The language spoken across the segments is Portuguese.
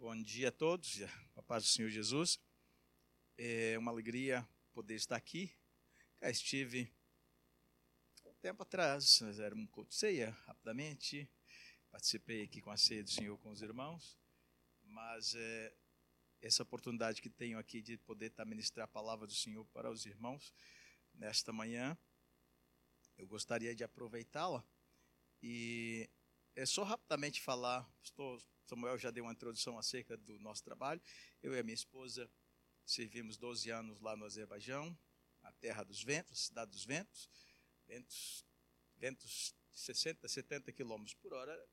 Bom dia a todos, a paz do Senhor Jesus. É uma alegria poder estar aqui. Já estive um tempo atrás, era um culto ceia, rapidamente. Participei aqui com a ceia do Senhor com os irmãos. Mas é, essa oportunidade que tenho aqui de poder estar ministrar a palavra do Senhor para os irmãos nesta manhã, eu gostaria de aproveitá-la e é só rapidamente falar. Pastor Samuel já deu uma introdução acerca do nosso trabalho. Eu e a minha esposa servimos 12 anos lá no Azerbaijão, a terra dos ventos, cidade dos ventos. Ventos, ventos de 60, 70 quilômetros por hora.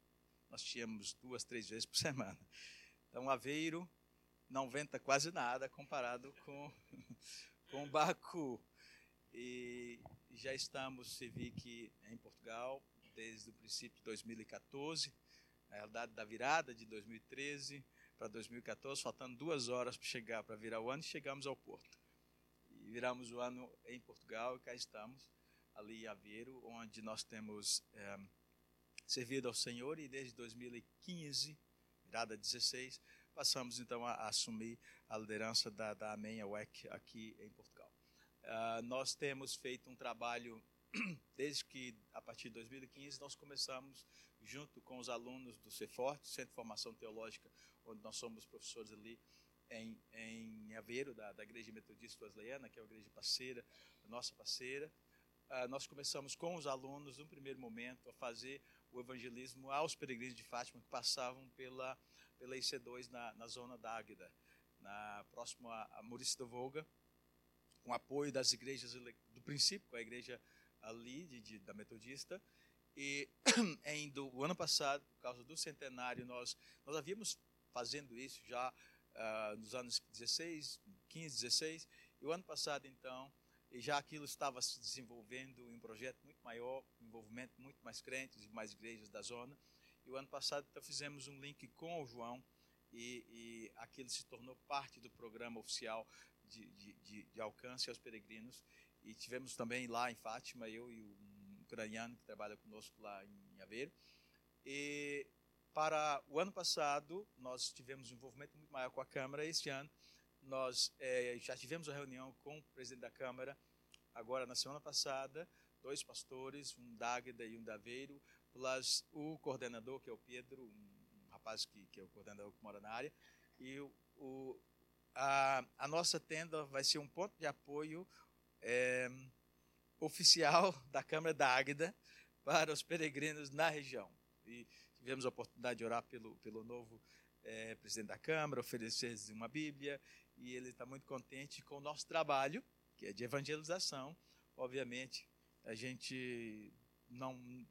Nós tínhamos duas, três vezes por semana. Então, Aveiro não venta quase nada comparado com, com Baku. E já estamos, se vi que em Portugal, desde o princípio de 2014, na realidade da virada de 2013 para 2014, faltando duas horas para chegar, para virar o ano, e chegamos ao Porto. E viramos o ano em Portugal e cá estamos, ali em Aveiro, onde nós temos é, servido ao Senhor e desde 2015, virada 16, passamos então a, a assumir a liderança da, da AMEN, a aqui em Portugal. Uh, nós temos feito um trabalho desde que, a partir de 2015, nós começamos, junto com os alunos do CEFORTE, Centro de Formação Teológica, onde nós somos professores ali em, em Aveiro, da, da Igreja Metodista Wesleyana, que é a igreja parceira, nossa parceira. Uh, nós começamos com os alunos, no primeiro momento, a fazer o evangelismo aos peregrinos de Fátima que passavam pela, pela IC2 na, na zona da Águeda, na, próximo a, a Maurício da Volga, com apoio das igrejas do princípio, com a igreja ali de, da Metodista. E do, o ano passado, por causa do centenário, nós, nós havíamos fazendo isso já uh, nos anos 16, 15, 16. E o ano passado, então, já aquilo estava se desenvolvendo em um projeto muito maior, envolvimento muito mais crentes e mais igrejas da zona. E o ano passado, então, fizemos um link com o João e, e aquilo se tornou parte do programa oficial de, de, de, de alcance aos peregrinos. E tivemos também lá em Fátima, eu e um ucraniano que trabalha conosco lá em Aveiro. E para o ano passado, nós tivemos um envolvimento muito maior com a Câmara. Este ano, nós é, já tivemos uma reunião com o presidente da Câmara, agora na semana passada, dois pastores, um da Águeda e um da Aveiro, plus o coordenador, que é o Pedro, um rapaz que, que é o coordenador que mora na área, e o, a, a nossa tenda vai ser um ponto de apoio é, oficial da Câmara da Águeda para os peregrinos na região. E tivemos a oportunidade de orar pelo, pelo novo é, presidente da Câmara, oferecer uma Bíblia, e ele está muito contente com o nosso trabalho, que é de evangelização. Obviamente, a gente não.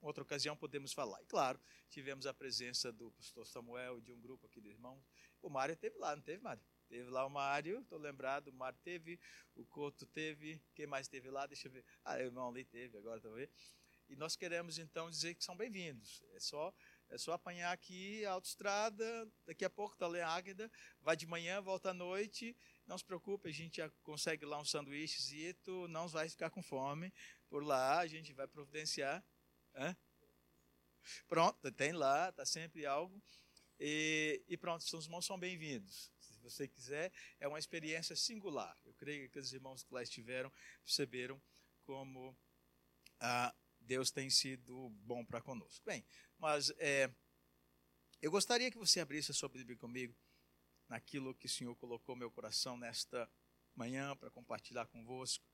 Outra ocasião podemos falar. E claro, tivemos a presença do pastor Samuel e de um grupo aqui de irmãos. O Mário esteve lá, não teve, Mário? Teve lá o Mário, estou lembrado, o Mário teve, o Couto teve, quem mais teve lá? Deixa eu ver. Ah, o irmão ali teve, agora também. E nós queremos então dizer que são bem-vindos. É só é só apanhar aqui a autoestrada, daqui a pouco está ali a Águeda, vai de manhã, volta à noite. Não se preocupe, a gente já consegue lá um sanduíchezito, não vai ficar com fome. Por lá a gente vai providenciar. Hã? Pronto, tem lá, está sempre algo. E, e pronto, os irmãos são bem-vindos você quiser, é uma experiência singular. Eu creio que os irmãos que lá estiveram perceberam como ah, Deus tem sido bom para conosco. Bem, mas é, eu gostaria que você abrisse a sua Bíblia comigo naquilo que o Senhor colocou meu coração nesta manhã para compartilhar convosco.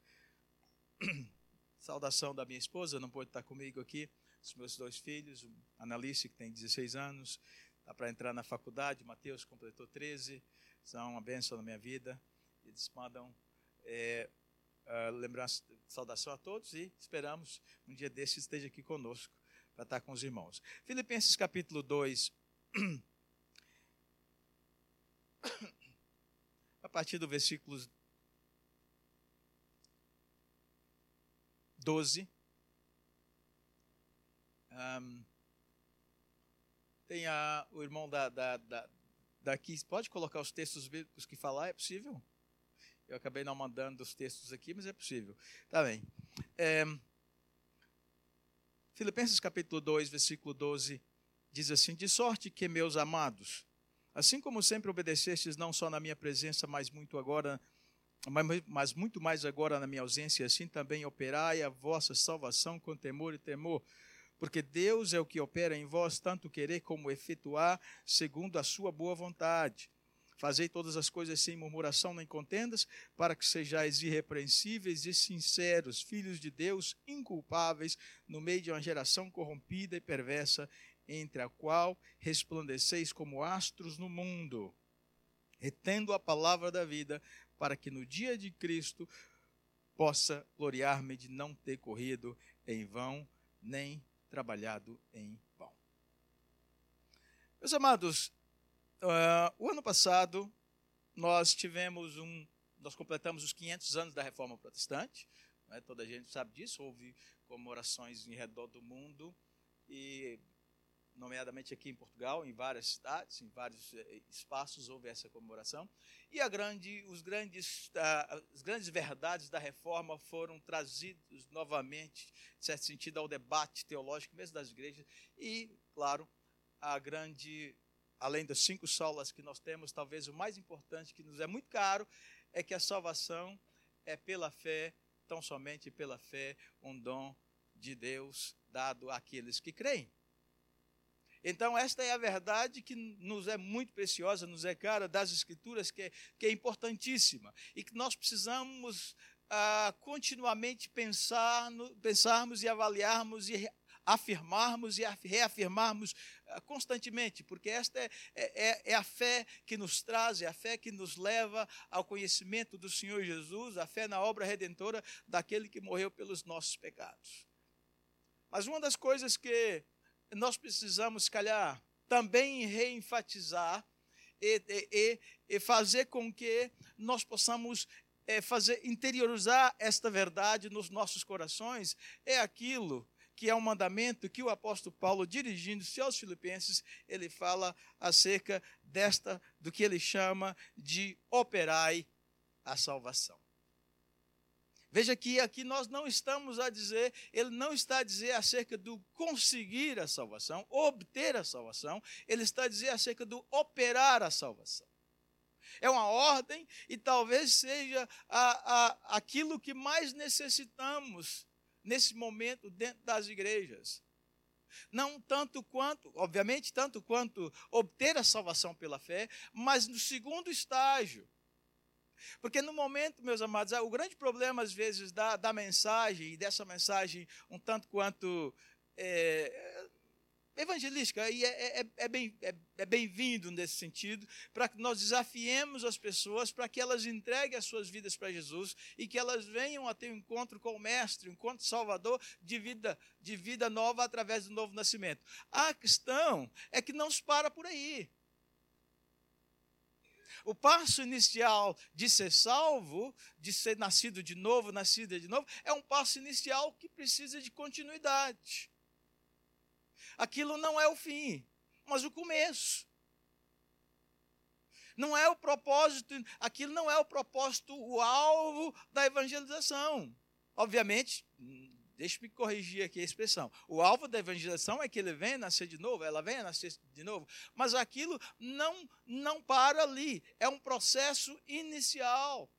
Saudação da minha esposa, não pode estar comigo aqui, os meus dois filhos, Analice, que tem 16 anos, está para entrar na faculdade, Mateus completou 13, são uma bênção na minha vida. Eles mandam é, uh, lembrança, saudação a todos e esperamos um dia desses esteja aqui conosco para estar com os irmãos. Filipenses capítulo 2, a partir do versículo 12. Um, tem a, o irmão da, da, da, daqui, pode colocar os textos bíblicos que falar? É possível? Eu acabei não mandando os textos aqui, mas é possível. Tá bem. É, Filipenses capítulo 2, versículo 12, diz assim: De sorte que, meus amados, Assim como sempre obedecestes, não só na minha presença, mas muito agora, mas muito mais agora na minha ausência, assim também operai a vossa salvação com temor e temor. Porque Deus é o que opera em vós, tanto querer como efetuar, segundo a sua boa vontade. Fazei todas as coisas sem murmuração nem contendas, para que sejais irrepreensíveis e sinceros, filhos de Deus, inculpáveis, no meio de uma geração corrompida e perversa, entre a qual resplandeceis como astros no mundo, retendo a palavra da vida, para que no dia de Cristo possa gloriar-me de não ter corrido em vão, nem trabalhado em vão. Meus amados, uh, o ano passado nós tivemos um, nós completamos os 500 anos da Reforma Protestante, né, toda a gente sabe disso, houve comemorações em redor do mundo e nomeadamente aqui em Portugal, em várias cidades, em vários eh, espaços houve essa comemoração. E a grande, os grandes, uh, as grandes verdades da reforma foram trazidos novamente, em certo sentido, ao debate teológico mesmo das igrejas. E, claro, a grande, além das cinco solas que nós temos, talvez o mais importante, que nos é muito caro, é que a salvação é pela fé, tão somente pela fé, um dom de Deus dado àqueles que creem. Então, esta é a verdade que nos é muito preciosa, nos é cara das Escrituras, que é, que é importantíssima e que nós precisamos ah, continuamente pensar no, pensarmos e avaliarmos e afirmarmos e reafirmarmos ah, constantemente, porque esta é, é, é, é, a fé que nos traz, é a fé que nos leva ao conhecimento do Senhor Jesus, a fé na obra redentora daquele que morreu pelos nossos pecados. Mas uma das coisas que nós precisamos, calhar, também reenfatizar e, e, e fazer com que nós possamos é, fazer interiorizar esta verdade nos nossos corações é aquilo que é um mandamento que o apóstolo Paulo, dirigindo-se aos filipenses, ele fala acerca desta, do que ele chama de operai a salvação. Veja que aqui nós não estamos a dizer, ele não está a dizer acerca do conseguir a salvação, obter a salvação, ele está a dizer acerca do operar a salvação. É uma ordem e talvez seja a, a, aquilo que mais necessitamos nesse momento dentro das igrejas. Não tanto quanto, obviamente, tanto quanto obter a salvação pela fé, mas no segundo estágio, porque no momento, meus amados, o grande problema, às vezes, da, da mensagem, e dessa mensagem um tanto quanto é, evangelística, e é, é, é bem, é, é bem-vindo nesse sentido, para que nós desafiemos as pessoas para que elas entreguem as suas vidas para Jesus e que elas venham a ter um encontro com o Mestre, um encontro salvador de vida, de vida nova através do novo nascimento. A questão é que não se para por aí. O passo inicial de ser salvo, de ser nascido de novo, nascida de novo, é um passo inicial que precisa de continuidade. Aquilo não é o fim, mas o começo. Não é o propósito, aquilo não é o propósito, o alvo da evangelização. Obviamente, Deixa-me corrigir aqui a expressão. O alvo da evangelização é que ele venha nascer de novo, ela venha nascer de novo. Mas aquilo não, não para ali. É um processo inicial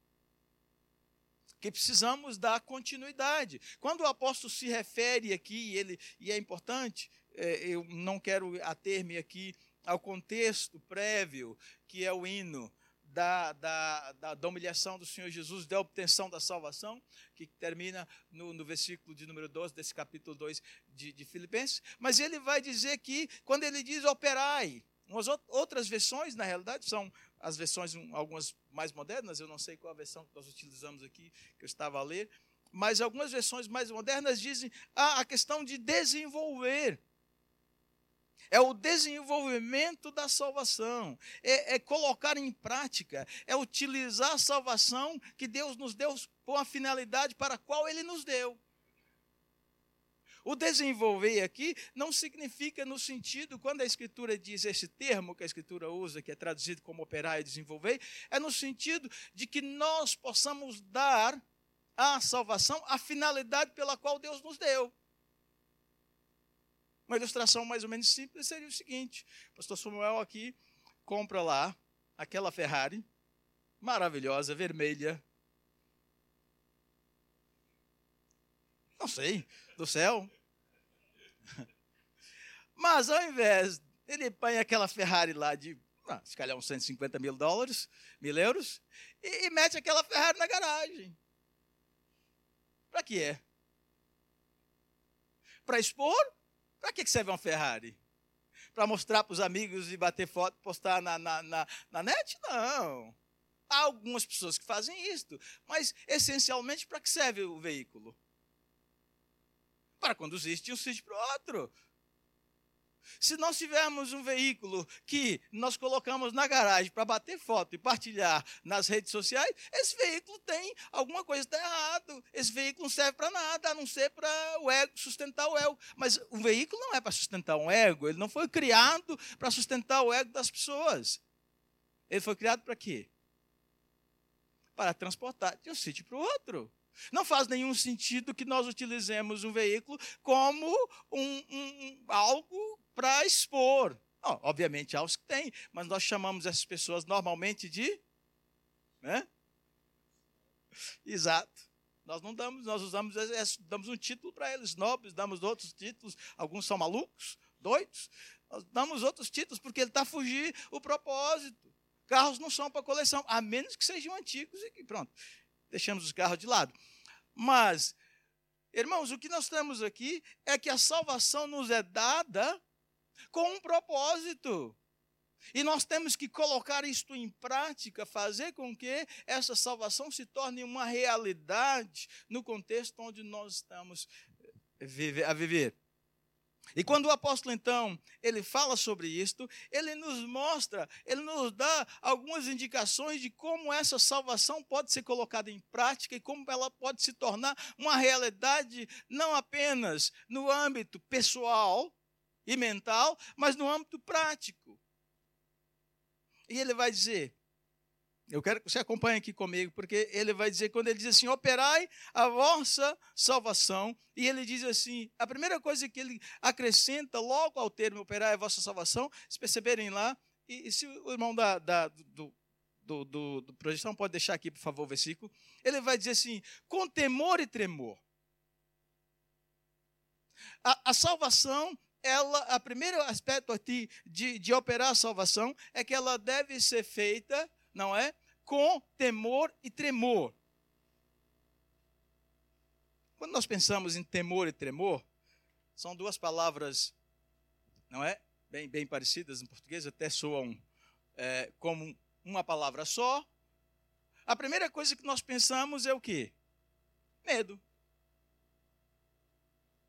que precisamos dar continuidade. Quando o apóstolo se refere aqui, ele, e é importante, é, eu não quero ater-me aqui ao contexto prévio, que é o hino da, da, da, da, humilhação do Senhor Jesus, da obtenção da salvação, que termina no, no versículo de número 12 desse capítulo 2 de, de Filipenses. Mas ele vai dizer que, quando ele diz operai, umas outras versões, na realidade, são as versões, algumas mais modernas, eu não sei qual a versão que nós utilizamos aqui, que eu estava a ler, mas algumas versões mais modernas dizem ah, a questão de desenvolver é o desenvolvimento da salvação, é, é, colocar em prática, é utilizar a salvação que Deus nos deu com a finalidade para a qual Ele nos deu. O desenvolver aqui não significa no sentido, quando a Escritura diz esse termo que a Escritura usa, que é traduzido como operar e desenvolver, é no sentido de que nós possamos dar à salvação a finalidade pela qual Deus nos deu. Uma ilustração mais ou menos simples seria o seguinte: o pastor Samuel aqui compra lá aquela Ferrari maravilhosa, vermelha. Não sei, do céu. Mas ao invés, ele põe aquela Ferrari lá de, ah, se calhar uns 150 mil dólares, mil euros, e, e mete aquela Ferrari na garagem. Para que é? Para expor? Para que serve uma Ferrari? Para mostrar para os amigos e bater foto, postar na, na, na, na net? Não. Há algumas pessoas que fazem isso, mas essencialmente para que serve o veículo? Para conduzir de um sítio para o outro. Se nós tivermos um veículo que nós colocamos na garagem para bater foto e partilhar nas redes sociais, esse veículo tem alguma coisa está errado. Esse veículo não serve para nada, a não ser para o ego, sustentar o ego. Mas o veículo não é para sustentar um ego, ele não foi criado para sustentar o ego das pessoas. Ele foi criado para quê? Para transportar de um sítio para o outro. Não faz nenhum sentido que nós utilizemos um veículo como um, um, algo para expor. Oh, obviamente há os que têm, mas nós chamamos essas pessoas normalmente de. Né? Exato. Nós não damos, nós usamos, damos um título para eles, nobres, damos outros títulos, alguns são malucos, doidos. Nós damos outros títulos porque ele está a fugir o propósito. Carros não são para coleção, a menos que sejam antigos e que pronto, deixamos os carros de lado. Mas, irmãos, o que nós temos aqui é que a salvação nos é dada com um propósito. E nós temos que colocar isto em prática, fazer com que essa salvação se torne uma realidade no contexto onde nós estamos a viver. E quando o apóstolo, então, ele fala sobre isto, ele nos mostra, ele nos dá algumas indicações de como essa salvação pode ser colocada em prática e como ela pode se tornar uma realidade não apenas no âmbito pessoal, e mental, mas no âmbito prático. E ele vai dizer, eu quero que você acompanhe aqui comigo, porque ele vai dizer, quando ele diz assim, operai a vossa salvação, e ele diz assim, a primeira coisa que ele acrescenta logo ao termo operai a vossa salvação, se perceberem lá, e, e se o irmão da, da do, do, do, do projeção pode deixar aqui, por favor, o versículo, ele vai dizer assim, com temor e tremor. A, a salvação ela, a primeiro aspecto aqui de, de operar a salvação é que ela deve ser feita, não é? Com temor e tremor. Quando nós pensamos em temor e tremor, são duas palavras, não é? Bem, bem parecidas em português, até soam é, como uma palavra só. A primeira coisa que nós pensamos é o quê? Medo.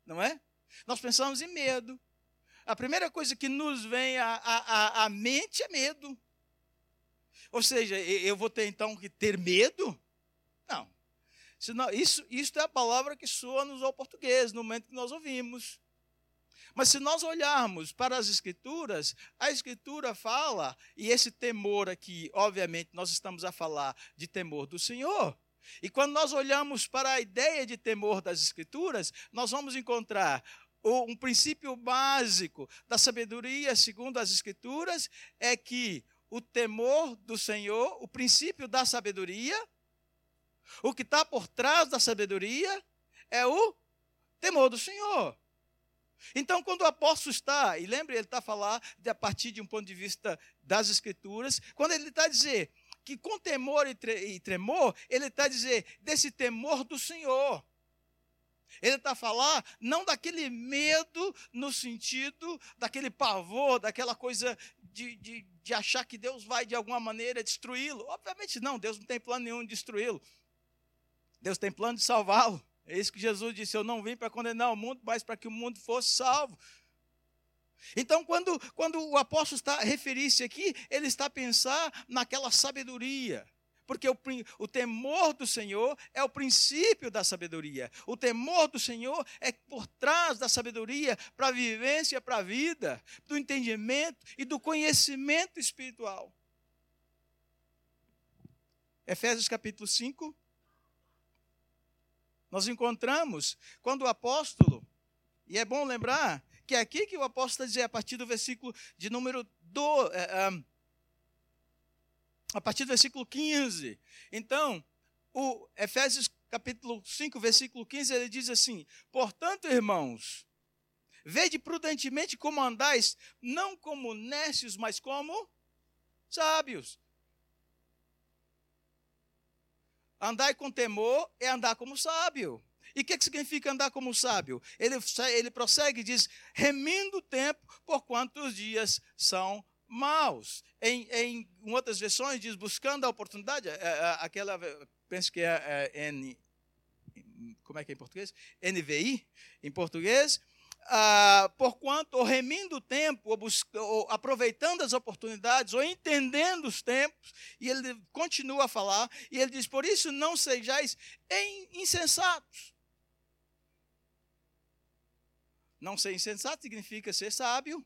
Não é? Nós pensamos em medo. A primeira coisa que nos vem à, à, à mente é medo. Ou seja, eu vou ter então que ter medo? Não. Isso, isso é a palavra que soa-nos ao português, no momento que nós ouvimos. Mas se nós olharmos para as Escrituras, a Escritura fala, e esse temor aqui, obviamente, nós estamos a falar de temor do Senhor. E quando nós olhamos para a ideia de temor das Escrituras, nós vamos encontrar um princípio básico da sabedoria, segundo as Escrituras, é que o temor do Senhor, o princípio da sabedoria, o que está por trás da sabedoria é o temor do Senhor. Então, quando o apóstolo está, e lembre, ele está a falar a partir de um ponto de vista das Escrituras, quando ele está a dizer que com temor e tremor, ele está a dizer desse temor do Senhor. Ele está a falar não daquele medo no sentido daquele pavor, daquela coisa de, de, de achar que Deus vai de alguma maneira destruí-lo. Obviamente não, Deus não tem plano nenhum de destruí-lo. Deus tem plano de salvá-lo. É isso que Jesus disse: Eu não vim para condenar o mundo, mas para que o mundo fosse salvo. Então, quando, quando o apóstolo está referir-se aqui, ele está a pensar naquela sabedoria porque o, o temor do Senhor é o princípio da sabedoria. O temor do Senhor é por trás da sabedoria para a vivência, para a vida, do entendimento e do conhecimento espiritual. Efésios capítulo 5. Nós encontramos quando o apóstolo, e é bom lembrar que é aqui que o apóstolo está dizendo, a partir do versículo de número do, é, a partir do versículo 15. Então, o Efésios capítulo 5, versículo 15, ele diz assim: Portanto, irmãos, vede prudentemente como andais, não como nécios, mas como sábios. Andar com temor é andar como sábio. E o que, que significa andar como sábio? Ele, ele prossegue e diz: remindo o tempo, por quantos dias são maus. Em, em outras versões diz buscando a oportunidade, é, é, aquela, penso que é, é N, como é que é em português? NVI, em português, ah, porquanto, ou remindo o tempo, ou, ou aproveitando as oportunidades, ou entendendo os tempos, e ele continua a falar, e ele diz: Por isso não sejais insensatos. Não ser insensato significa ser sábio,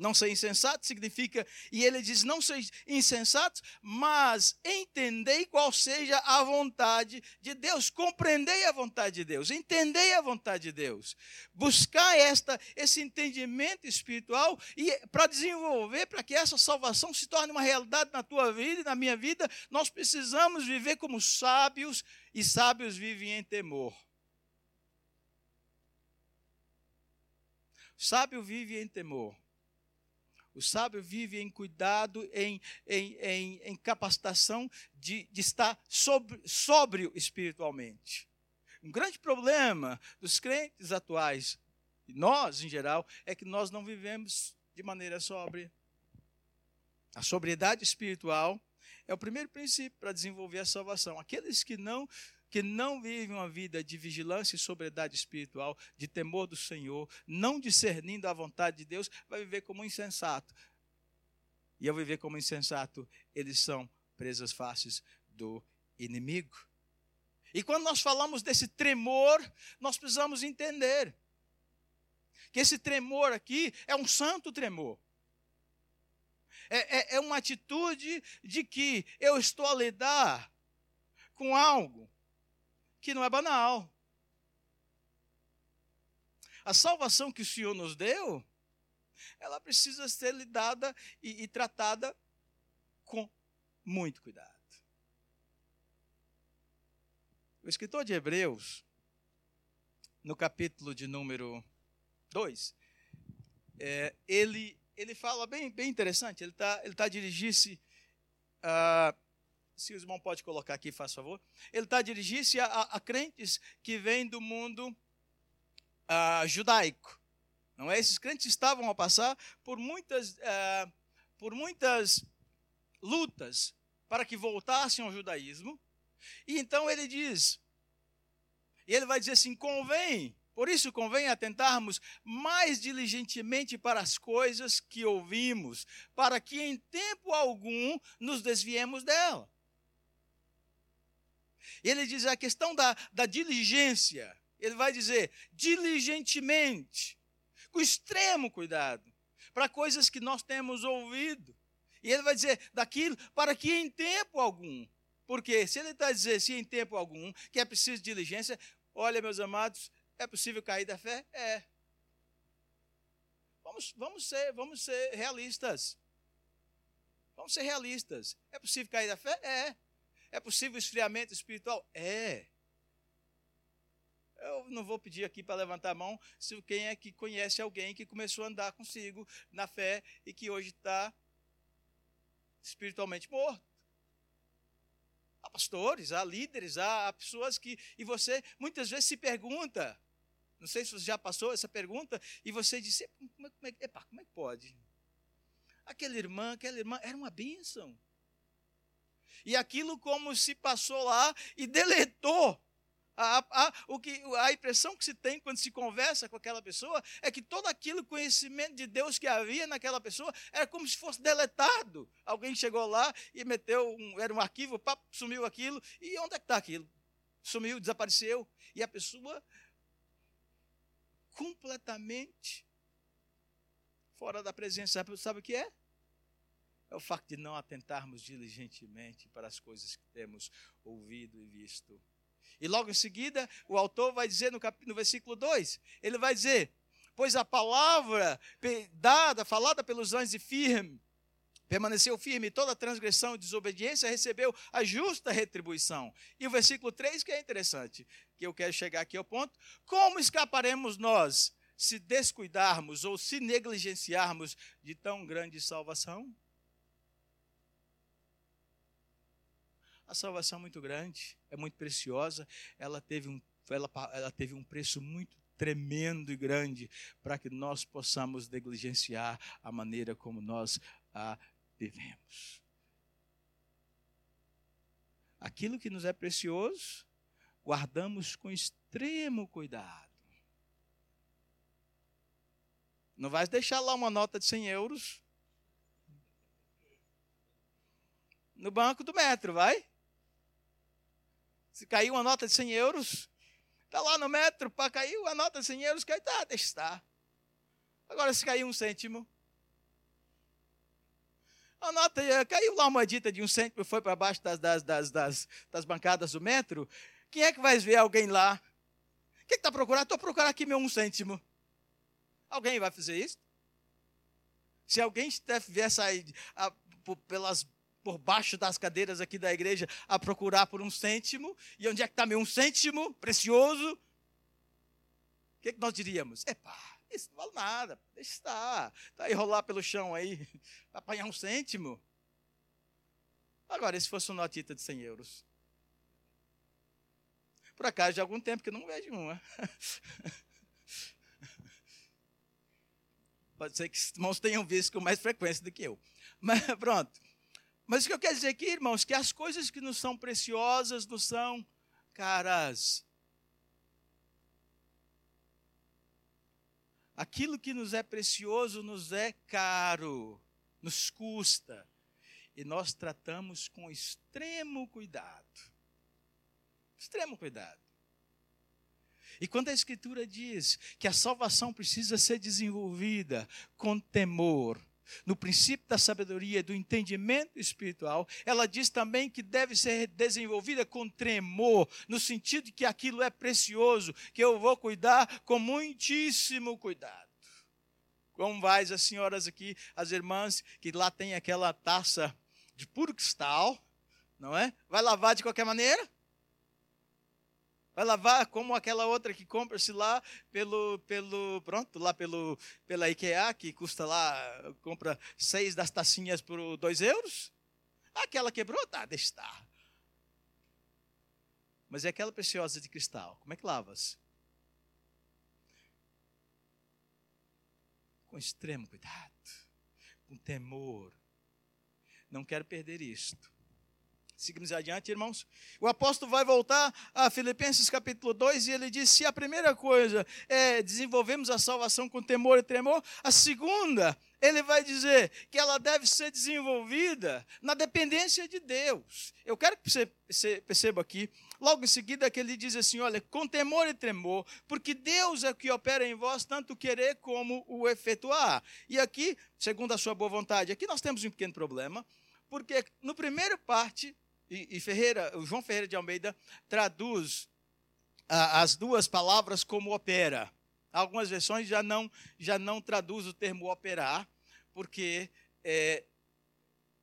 não ser insensato significa, e ele diz: não seja insensatos, mas entendei qual seja a vontade de Deus, compreendei a vontade de Deus, entendei a vontade de Deus. Buscar esta, esse entendimento espiritual e para desenvolver, para que essa salvação se torne uma realidade na tua vida e na minha vida, nós precisamos viver como sábios, e sábios vivem em temor. Sábio vive em temor. O sábio vive em cuidado, em, em, em, em capacitação de, de estar sobre, sóbrio espiritualmente. Um grande problema dos crentes atuais, e nós em geral, é que nós não vivemos de maneira sóbria. A sobriedade espiritual é o primeiro princípio para desenvolver a salvação. Aqueles que não que não vivem uma vida de vigilância e sobriedade espiritual, de temor do Senhor, não discernindo a vontade de Deus, vai viver como insensato. E ao viver como insensato, eles são presas fáceis do inimigo. E quando nós falamos desse tremor, nós precisamos entender que esse tremor aqui é um santo tremor. É, é, é uma atitude de que eu estou a lidar com algo que não é banal. A salvação que o Senhor nos deu, ela precisa ser lidada e, e tratada com muito cuidado. O escritor de Hebreus, no capítulo de número 2, é, ele, ele fala bem, bem interessante, ele está ele tá dirigindo-se a. Uh, se o irmão pode colocar aqui, faz favor. Ele está dirigindo-se a, a, a, crentes que vêm do mundo uh, judaico. Não é? Esses crentes estavam a passar por muitas, uh, por muitas lutas para que voltassem ao judaísmo. E então ele diz, e ele vai dizer assim: convém, por isso convém atentarmos mais diligentemente para as coisas que ouvimos, para que em tempo algum nos desviemos dela. Ele diz a questão da, da diligência. Ele vai dizer diligentemente, com extremo cuidado, para coisas que nós temos ouvido. E ele vai dizer daquilo para que em tempo algum. Porque se ele está dizendo se em tempo algum que é preciso diligência, olha, meus amados, é possível cair da fé? É. Vamos, vamos, ser, vamos ser realistas. Vamos ser realistas. É possível cair da fé? É. É possível esfriamento espiritual? É. Eu não vou pedir aqui para levantar a mão se quem é que conhece alguém que começou a andar consigo na fé e que hoje está espiritualmente morto. Há pastores, há líderes, há pessoas que. E você muitas vezes se pergunta, não sei se você já passou essa pergunta, e você disse: como é, como é, epa, como é que pode? Aquela irmã, aquela irmã era uma bênção. E aquilo como se passou lá e deletou. A, a, o que, a impressão que se tem quando se conversa com aquela pessoa é que todo aquilo conhecimento de Deus que havia naquela pessoa era como se fosse deletado. Alguém chegou lá e meteu, um, era um arquivo, sumiu aquilo, e onde é que está aquilo? Sumiu, desapareceu. E a pessoa completamente fora da presença. Sabe o que é? É o facto de não atentarmos diligentemente para as coisas que temos ouvido e visto. E logo em seguida, o autor vai dizer no, cap... no versículo 2, ele vai dizer, pois a palavra dada, falada pelos anjos e firme, permaneceu firme, toda transgressão e desobediência recebeu a justa retribuição. E o versículo 3 que é interessante, que eu quero chegar aqui ao ponto, como escaparemos nós se descuidarmos ou se negligenciarmos de tão grande salvação? A salvação é muito grande, é muito preciosa, ela teve um, ela, ela teve um preço muito tremendo e grande para que nós possamos negligenciar a maneira como nós a vivemos. Aquilo que nos é precioso, guardamos com extremo cuidado. Não vai deixar lá uma nota de 100 euros no banco do metro, vai? Se caiu uma nota de 100 euros, está lá no metro, para cair a nota de 100 euros, cai, tá, deixa estar. Agora, se caiu um cêntimo, a nota caiu lá uma dita de um cêntimo, foi para baixo das, das, das, das, das bancadas do metro. Quem é que vai ver alguém lá? Quem está procurando? Estou procurando aqui meu um cêntimo. Alguém vai fazer isso? Se alguém vier sair pelas por baixo das cadeiras aqui da igreja a procurar por um cêntimo. E onde é que está meu um cêntimo precioso? O que, que nós diríamos? Epá, isso não vale nada, deixa estar. Está aí rolar pelo chão aí, para apanhar um cêntimo. Agora, e se fosse uma notita de 100 euros? Por acaso, de algum tempo que eu não vejo uma. Pode ser que os irmãos tenham visto com mais frequência do que eu. Mas pronto. Mas o que eu quero dizer aqui, irmãos, que as coisas que nos são preciosas nos são caras. Aquilo que nos é precioso nos é caro, nos custa. E nós tratamos com extremo cuidado. Extremo cuidado. E quando a Escritura diz que a salvação precisa ser desenvolvida com temor, no princípio da sabedoria, do entendimento espiritual, ela diz também que deve ser desenvolvida com tremor, no sentido de que aquilo é precioso, que eu vou cuidar com muitíssimo cuidado. Como vai as senhoras aqui, as irmãs, que lá tem aquela taça de puro cristal, não é? Vai lavar de qualquer maneira? Vai lavar como aquela outra que compra-se lá pelo, pelo, pronto, lá pelo, pela IKEA, que custa lá, compra seis das tacinhas por dois euros. Aquela quebrou, tá, deixa estar. Mas é aquela preciosa de cristal, como é que lavas? Com extremo cuidado, com temor. Não quero perder isto. Seguimos adiante, irmãos. O apóstolo vai voltar a Filipenses capítulo 2 e ele diz: se a primeira coisa é desenvolvemos a salvação com temor e tremor, a segunda, ele vai dizer que ela deve ser desenvolvida na dependência de Deus. Eu quero que você perceba aqui, logo em seguida, que ele diz assim: olha, com temor e tremor, porque Deus é que opera em vós tanto querer como o efetuar. E aqui, segundo a sua boa vontade, aqui nós temos um pequeno problema, porque no primeiro parte e, e Ferreira, o João Ferreira de Almeida traduz as duas palavras como opera. Algumas versões já não, já não traduz o termo operar, porque é,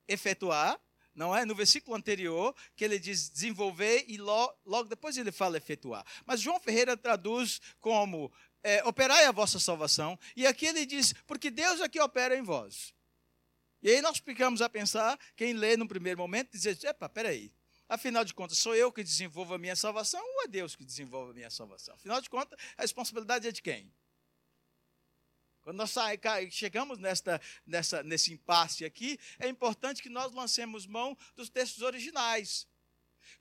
efetuar, não é? No versículo anterior, que ele diz desenvolver e logo, logo depois ele fala efetuar. Mas João Ferreira traduz como é, operai a vossa salvação, e aqui ele diz, porque Deus é que opera em vós. E aí nós ficamos a pensar, quem lê no primeiro momento, dizer, epa, peraí, afinal de contas, sou eu que desenvolvo a minha salvação ou é Deus que desenvolve a minha salvação? Afinal de contas, a responsabilidade é de quem? Quando nós chegamos nesta, nessa, nesse impasse aqui, é importante que nós lancemos mão dos textos originais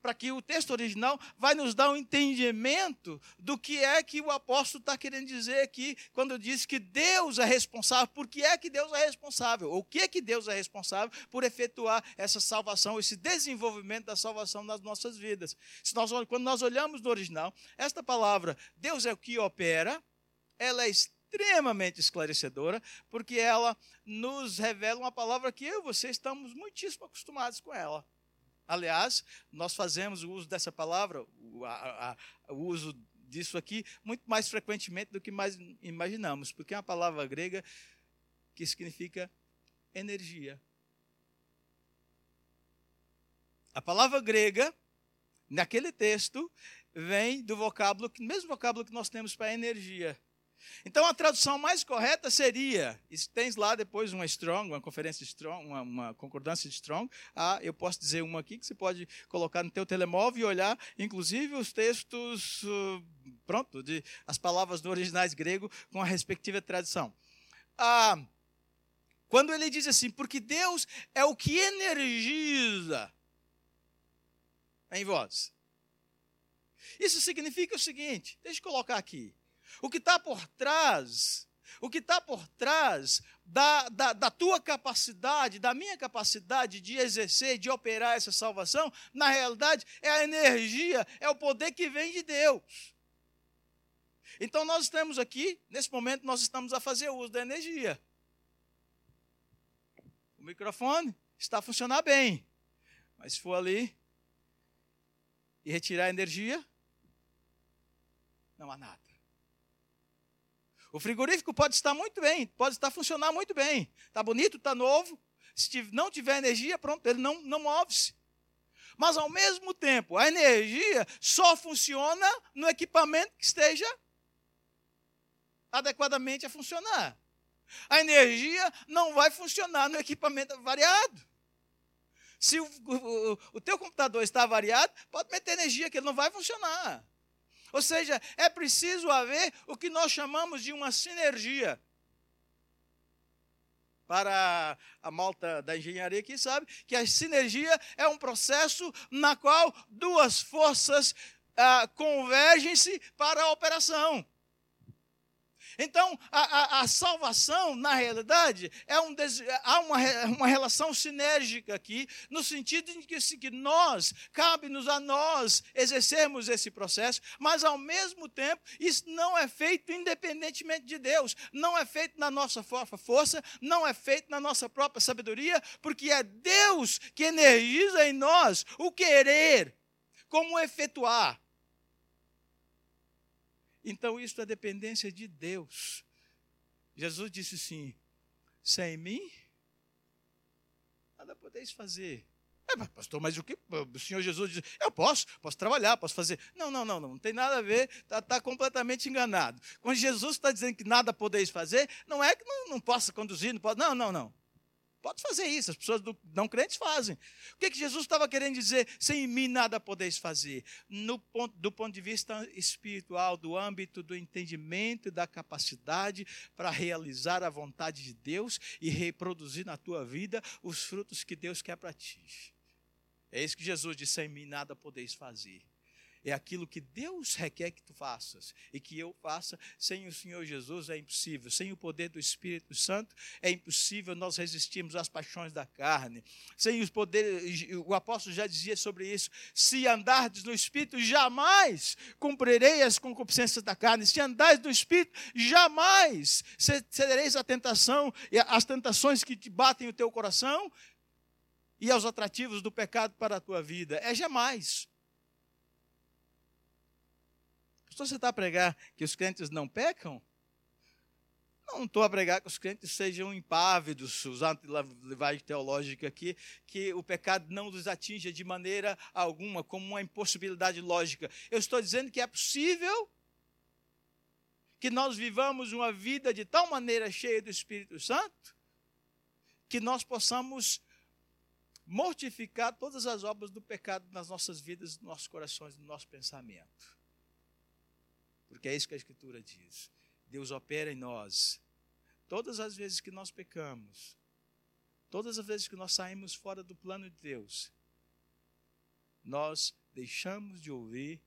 para que o texto original vai nos dar um entendimento do que é que o apóstolo está querendo dizer aqui, quando diz que Deus é responsável, por que é que Deus é responsável, o que é que Deus é responsável por efetuar essa salvação, esse desenvolvimento da salvação nas nossas vidas. Se nós, quando nós olhamos no original, esta palavra, Deus é o que opera, ela é extremamente esclarecedora, porque ela nos revela uma palavra que eu e você estamos muitíssimo acostumados com ela. Aliás, nós fazemos o uso dessa palavra, o, a, a, o uso disso aqui, muito mais frequentemente do que mais imaginamos, porque é uma palavra grega que significa energia. A palavra grega, naquele texto, vem do vocábulo, mesmo vocábulo que nós temos para energia, então a tradução mais correta seria, tens lá depois uma Strong, uma conferência Strong, uma, uma, concordância de Strong, ah, eu posso dizer uma aqui que você pode colocar no teu telemóvel e olhar, inclusive os textos, uh, pronto, de, as palavras do originais grego com a respectiva tradução. Ah, quando ele diz assim, porque Deus é o que energiza em vós. Isso significa o seguinte, deixa eu colocar aqui. O que está por trás, o que está por trás da, da, da, tua capacidade, da minha capacidade de exercer, de operar essa salvação, na realidade é a energia, é o poder que vem de Deus. Então nós estamos aqui, nesse momento, nós estamos a fazer uso da energia. O microfone está a funcionar bem, mas se for ali e retirar a energia, não há nada. O frigorífico pode estar muito bem, pode estar funcionando muito bem. Está bonito, está novo. Se não tiver energia, pronto, ele não, não move-se. Mas, ao mesmo tempo, a energia só funciona no equipamento que esteja adequadamente a funcionar. A energia não vai funcionar no equipamento variado. Se o, o, o teu computador está variado, pode meter energia que ele não vai funcionar. Ou seja, é preciso haver o que nós chamamos de uma sinergia. Para a malta da engenharia que sabe que a sinergia é um processo na qual duas forças ah, convergem-se para a operação. Então, a, a, a, salvação, na realidade, é um, há uma, uma relação sinérgica aqui, no sentido de que, que nós, cabe-nos a nós exercermos esse processo, mas, ao mesmo tempo, isso não é feito independentemente de Deus, não é feito na nossa força, não é feito na nossa própria sabedoria, porque é Deus que energiza em nós o querer, como efetuar. Então isso é dependência de Deus. Jesus disse assim: sem mim, nada podeis fazer. É, pastor, mas o que? O Senhor Jesus diz: eu posso, posso trabalhar, posso fazer. Não, não, não, não, não tem nada a ver, está tá completamente enganado. Quando Jesus está dizendo que nada podeis fazer, não é que não, não possa conduzir, não pode. Não, não, não. Pode fazer isso, as pessoas não crentes fazem. O que, que Jesus estava querendo dizer? Sem mim nada podeis fazer. No ponto, do ponto de vista espiritual, do âmbito do entendimento e da capacidade para realizar a vontade de Deus e reproduzir na tua vida os frutos que Deus quer para ti. É isso que Jesus disse: sem mim nada podeis fazer é aquilo que Deus requer que tu faças e que eu faça. Sem o Senhor Jesus é impossível. Sem o poder do Espírito Santo é impossível nós resistirmos às paixões da carne. Sem os poderes, o apóstolo já dizia sobre isso: se andardes no Espírito, jamais cumprirei as concupiscências da carne. Se andares no Espírito, jamais cedereis à tentação e às tentações que te batem o teu coração e aos atrativos do pecado para a tua vida. É jamais. Pastor, você está a pregar que os crentes não pecam? Não estou a pregar que os crentes sejam impávidos, usando linguagem teológica aqui, que o pecado não os atinja de maneira alguma, como uma impossibilidade lógica. Eu estou dizendo que é possível que nós vivamos uma vida de tal maneira cheia do Espírito Santo, que nós possamos mortificar todas as obras do pecado nas nossas vidas, nos nossos corações, no nosso pensamento. Porque é isso que a Escritura diz. Deus opera em nós. Todas as vezes que nós pecamos, todas as vezes que nós saímos fora do plano de Deus, nós deixamos de ouvir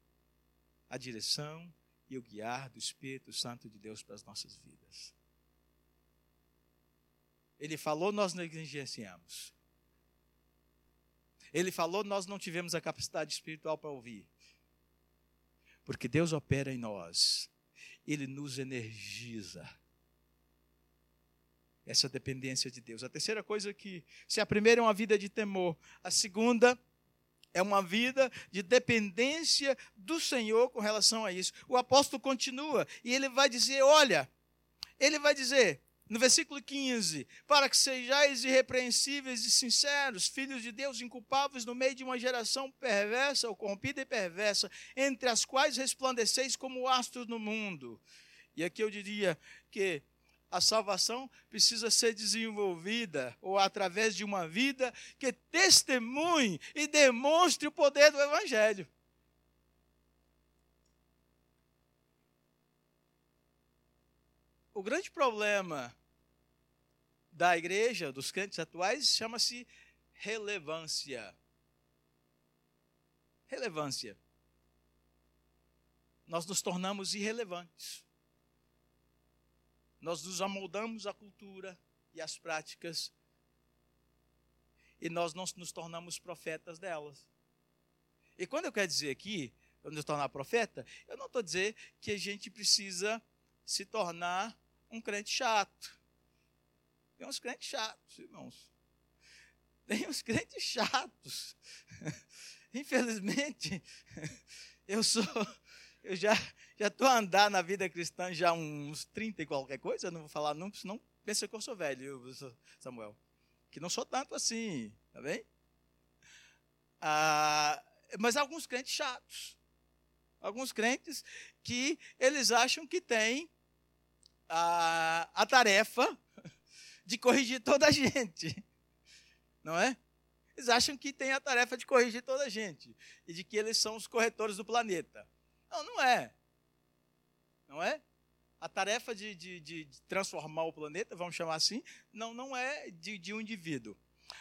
a direção e o guiar do Espírito Santo de Deus para as nossas vidas. Ele falou, nós negligenciamos. Ele falou, nós não tivemos a capacidade espiritual para ouvir. Porque Deus opera em nós, Ele nos energiza. Essa dependência de Deus. A terceira coisa que, se a primeira é uma vida de temor, a segunda é uma vida de dependência do Senhor com relação a isso. O apóstolo continua e ele vai dizer: olha, ele vai dizer, no versículo 15: Para que sejais irrepreensíveis e sinceros, filhos de Deus inculpáveis no meio de uma geração perversa, ou corrompida e perversa, entre as quais resplandeceis como astros no mundo. E aqui eu diria que a salvação precisa ser desenvolvida ou através de uma vida que testemunhe e demonstre o poder do Evangelho. O grande problema da igreja, dos crentes atuais, chama-se relevância. Relevância. Nós nos tornamos irrelevantes. Nós nos amoldamos à cultura e às práticas e nós não nos tornamos profetas delas. E quando eu quero dizer aqui, eu nos tornar profeta, eu não estou dizendo que a gente precisa se tornar um crente chato. Tem uns crentes chatos, irmãos. Tem uns crentes chatos. Infelizmente, eu sou, eu já estou a andar na vida cristã já uns 30 e qualquer coisa, não vou falar não, senão pensa que eu sou velho, Samuel. Que não sou tanto assim, tá bem? Ah, mas alguns crentes chatos. Alguns crentes que eles acham que têm a, a tarefa de corrigir toda a gente. Não é? Eles acham que tem a tarefa de corrigir toda a gente e de que eles são os corretores do planeta. Não, não é. Não é? A tarefa de, de, de transformar o planeta, vamos chamar assim, não, não é de, de um indivíduo.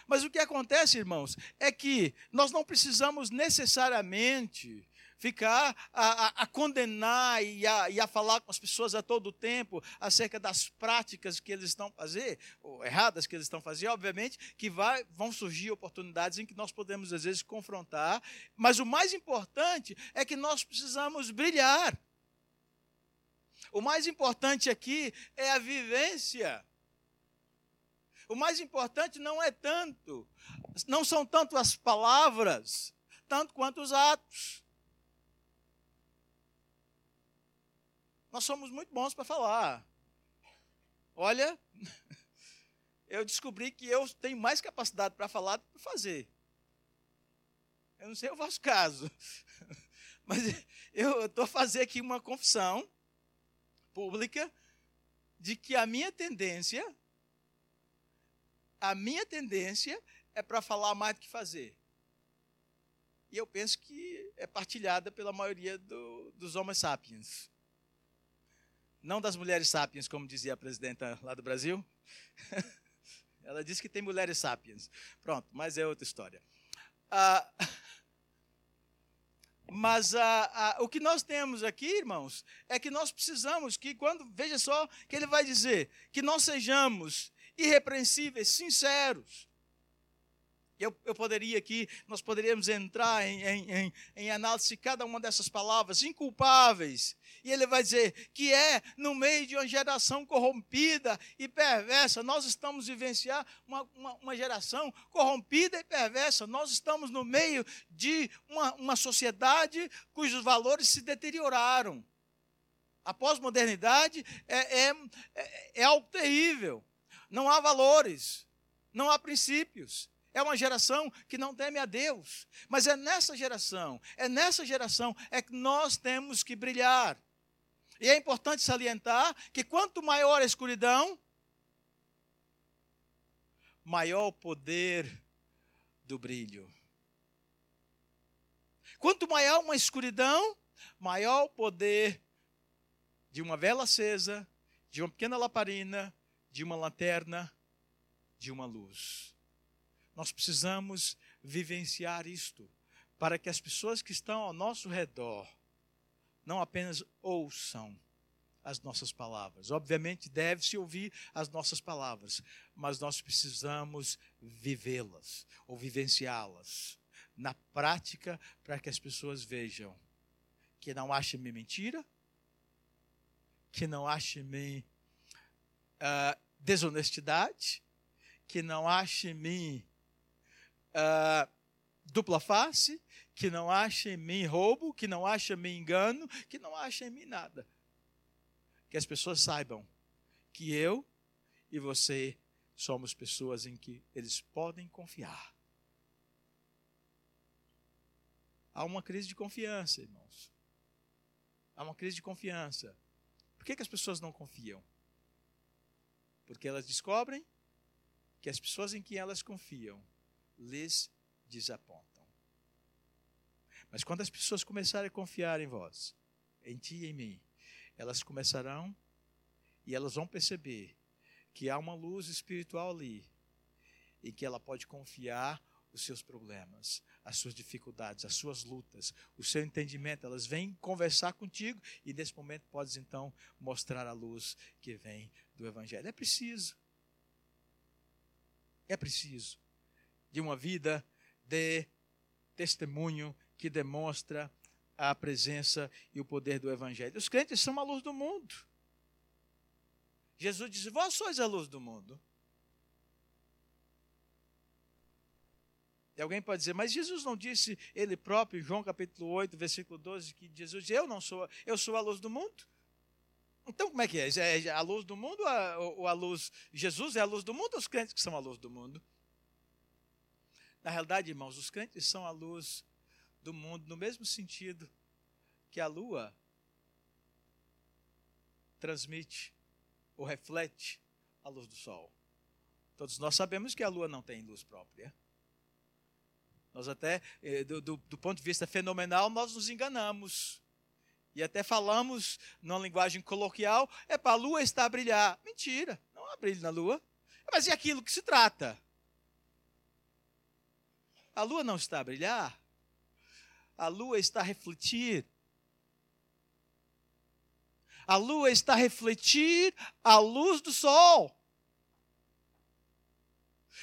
Mas o que acontece, irmãos, é que nós não precisamos necessariamente ficar a, a, a condenar e a, e a, falar com as pessoas a todo tempo acerca das práticas que eles estão fazendo, erradas que eles estão fazendo, obviamente que vai, vão surgir oportunidades em que nós podemos, às vezes, confrontar, mas o mais importante é que nós precisamos brilhar. O mais importante aqui é a vivência. O mais importante não é tanto, não são tanto as palavras, tanto quanto os atos. Nós somos muito bons para falar. Olha, eu descobri que eu tenho mais capacidade para falar do que para fazer. Eu não sei o vosso caso, mas eu estou fazendo aqui uma confissão pública de que a minha tendência, a minha tendência é para falar mais do que fazer. E eu penso que é partilhada pela maioria do, dos homens sapiens. Não das mulheres sapiens, como dizia a presidenta lá do Brasil. Ela disse que tem mulheres sapiens. Pronto, mas é outra história. Ah, mas ah, ah, o que nós temos aqui, irmãos, é que nós precisamos que, quando, veja só, que ele vai dizer, que nós sejamos irrepreensíveis, sinceros, eu, eu poderia aqui, nós poderíamos entrar em, em, em, em análise de cada uma dessas palavras, inculpáveis. E ele vai dizer que é no meio de uma geração corrompida e perversa. Nós estamos vivenciar uma, uma, uma geração corrompida e perversa. Nós estamos no meio de uma, uma sociedade cujos valores se deterioraram. A pós-modernidade é, é, é, é algo terrível. Não há valores, não há princípios é uma geração que não teme a Deus. Mas é nessa geração, é nessa geração é que nós temos que brilhar. E é importante salientar que quanto maior a escuridão, maior o poder do brilho. Quanto maior uma escuridão, maior o poder de uma vela acesa, de uma pequena lamparina, de uma lanterna, de uma luz. Nós precisamos vivenciar isto para que as pessoas que estão ao nosso redor não apenas ouçam as nossas palavras. Obviamente, deve-se ouvir as nossas palavras, mas nós precisamos vivê-las ou vivenciá-las na prática para que as pessoas vejam que não achem me mentira, que não achem me uh, desonestidade, que não achem me uh, dupla face, que não acha em mim roubo, que não acha em mim engano, que não acha em mim nada. Que as pessoas saibam que eu e você somos pessoas em que eles podem confiar. Há uma crise de confiança, irmãos. Há uma crise de confiança. Por que, que as pessoas não confiam? Porque elas descobrem que as pessoas em que elas confiam lhes desapontam. Mas quando as pessoas começarem a confiar em vós, em ti e em mim, elas começarão e elas vão perceber que há uma luz espiritual ali e que ela pode confiar os seus problemas, as suas dificuldades, as suas lutas, o seu entendimento. Elas vêm conversar contigo e nesse momento podes então mostrar a luz que vem do Evangelho. É preciso. É preciso de uma vida de testemunho que demonstra a presença e o poder do Evangelho. Os crentes são a luz do mundo. Jesus disse: Vós sois a luz do mundo. E alguém pode dizer, mas Jesus não disse ele próprio, João capítulo 8, versículo 12, que Jesus disse, eu não sou, eu sou a luz do mundo? Então como é que é? É a luz do mundo ou a luz, Jesus é a luz do mundo ou os crentes que são a luz do mundo? Na realidade, irmãos, os crentes são a luz do mundo no mesmo sentido que a lua transmite ou reflete a luz do sol. Todos nós sabemos que a lua não tem luz própria. Nós até, eh, do, do, do ponto de vista fenomenal, nós nos enganamos. E até falamos, numa linguagem coloquial, é para a lua estar a brilhar. Mentira, não há brilho na lua. Mas é aquilo que se trata. A lua não está a brilhar. A lua está a refletir. A lua está a refletir a luz do sol.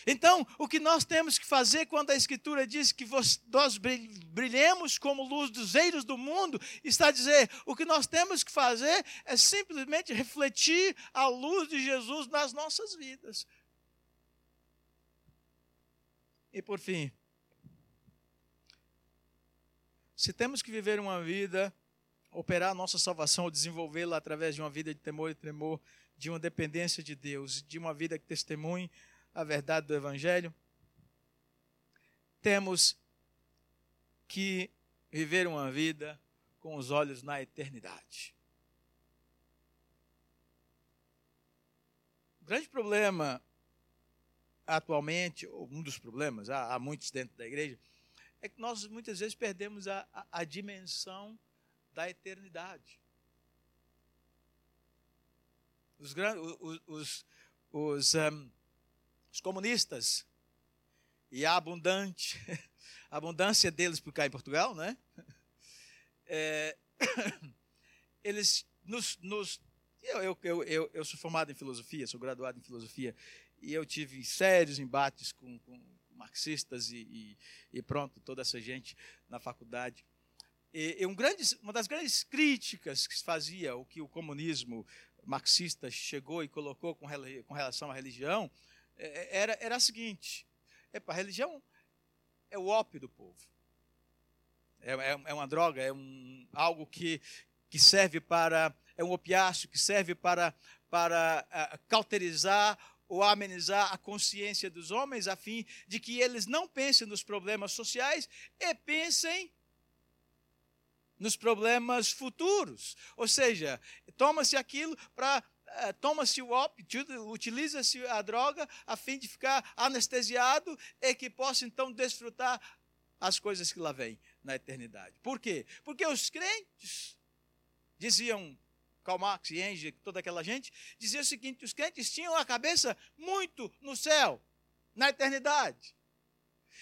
Então, o que nós temos que fazer quando a Escritura diz que nós brilhemos como luzeiros do mundo, está a dizer: o que nós temos que fazer é simplesmente refletir a luz de Jesus nas nossas vidas. E por fim, se temos que viver uma vida, operar a nossa salvação, ou desenvolvê-la através de uma vida de temor e tremor, de uma dependência de Deus, de uma vida que testemunhe a verdade do Evangelho, temos que viver uma vida com os olhos na eternidade. O grande problema atualmente, ou um dos problemas, há, há muitos dentro da igreja, é que nós muitas vezes perdemos a, a, a dimensão da eternidade. Os, os, os, os um, os comunistas e a abundante, a abundância deles por cá em Portugal, né? É, eles nos, nos eu, eu, eu, eu, sou formado em filosofia, sou graduado em filosofia, e eu tive sérios embates com, com marxistas e, e, e, pronto, toda essa gente na faculdade. E, e um grande, uma das grandes críticas que se fazia, o que o comunismo marxista chegou e colocou com, com relação à religião, é, é, era, era a seguinte: é, a religião é o ópio do povo. É, é, é uma droga, é um, algo que, que serve para. É um opiáceo que serve para, para uh, cauterizar ou amenizar a consciência dos homens, a fim de que eles não pensem nos problemas sociais e pensem nos problemas futuros. Ou seja, toma-se aquilo para é, toma-se o ópio, utiliza-se a droga a fim de ficar anestesiado e que possa então desfrutar as coisas que lá vêm na eternidade. Por quê? Porque os crentes, diziam Karl Marx e Engels, toda aquela gente, diziam o seguinte: os crentes tinham a cabeça muito no céu, na eternidade.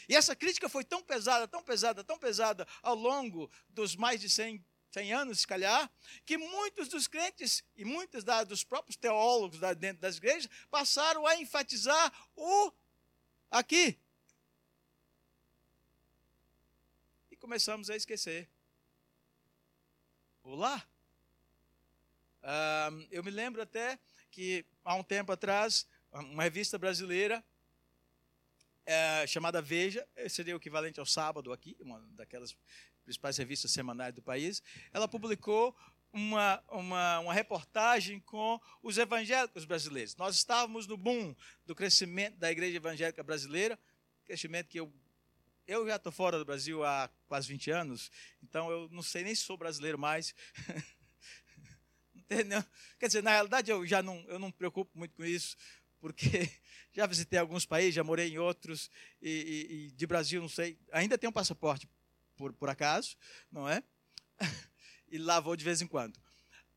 E essa crítica foi tão pesada, tão pesada, tão pesada ao longo dos mais de 100 100 anos, se calhar, que muitos dos crentes e muitos da, dos próprios teólogos da, dentro das igrejas passaram a enfatizar o aqui. E começamos a esquecer o lá. Eu me lembro até que há um tempo atrás, uma revista brasileira é, chamada Veja, seria o equivalente ao sábado aqui, uma daquelas principais revistas semanais do país, ela publicou uma, uma, uma reportagem com os evangélicos brasileiros. Nós estávamos no boom do crescimento da igreja evangélica brasileira, crescimento que eu, eu já estou fora do Brasil há quase 20 anos, então eu não sei nem se sou brasileiro mais. Entendeu? Quer dizer, na realidade eu já não, eu não me preocupo muito com isso, porque já visitei alguns países, já morei em outros, e, e, e de Brasil, não sei, ainda tenho um passaporte, por, por acaso, não é? e lá vou de vez em quando.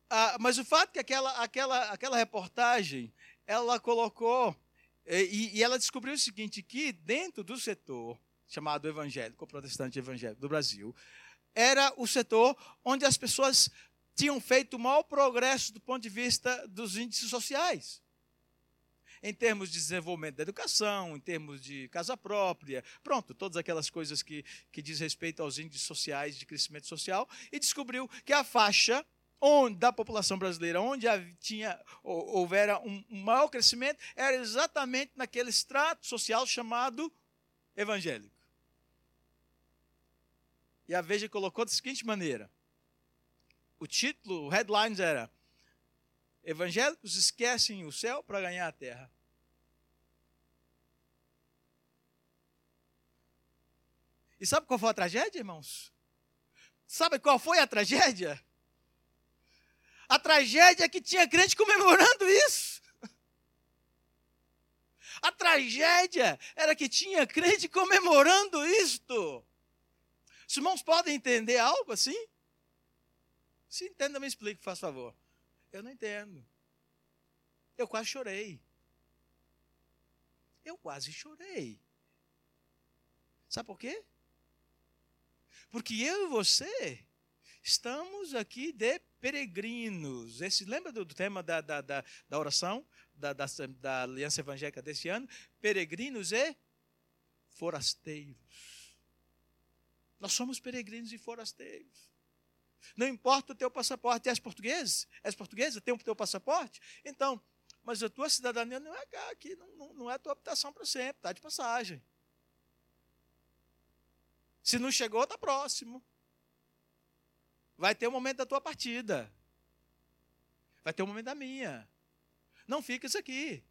Ah, mas o fato é que aquela, aquela, aquela reportagem, ela colocou, e, e ela descobriu o seguinte, que dentro do setor chamado evangélico, protestante evangélico do Brasil, era o setor onde as pessoas tinham feito o maior progresso do ponto de vista dos índices sociais em termos de desenvolvimento da educação, em termos de casa própria, pronto, todas aquelas coisas que, que diz respeito aos índices sociais de crescimento social, e descobriu que a faixa onde, da população brasileira, onde tinha, houvera um, um maior crescimento, era exatamente naquele extrato social chamado evangélico. E a Veja colocou da seguinte maneira: o título, o headlines era Evangélicos esquecem o céu para ganhar a terra. E sabe qual foi a tragédia, irmãos? Sabe qual foi a tragédia? A tragédia é que tinha crente comemorando isso. A tragédia era que tinha crente comemorando isto. Os irmãos podem entender algo assim? Se entenda, me explique, faz favor. Eu não entendo. Eu quase chorei. Eu quase chorei. Sabe por quê? Porque eu e você estamos aqui de peregrinos. Esse, lembra do, do tema da, da, da, da oração da, da, da Aliança Evangélica desse ano? Peregrinos e forasteiros. Nós somos peregrinos e forasteiros. Não importa o teu passaporte. És português? És portuguesa? Tem o teu passaporte? Então, mas a tua cidadania não é aqui, não, não, é a tua habitação para sempre, está de passagem. Se não chegou, está próximo. Vai ter o momento da tua partida. Vai ter o momento da minha. Não fiques aqui.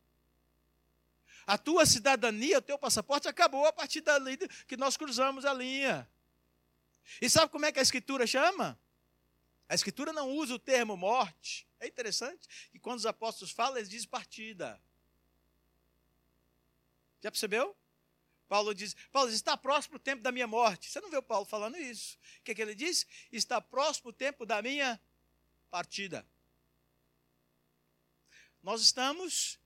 A tua cidadania, o teu passaporte acabou a partir dali que nós cruzamos a linha. E sabe como é que a escritura chama? A Escritura não usa o termo morte. É interessante que quando os apóstolos falam, eles dizem partida. Já percebeu? Paulo diz, Paulo diz, está próximo o tempo da minha morte. Você não vê o Paulo falando isso. O que, é que ele diz? Está próximo o tempo da minha partida. Nós estamos,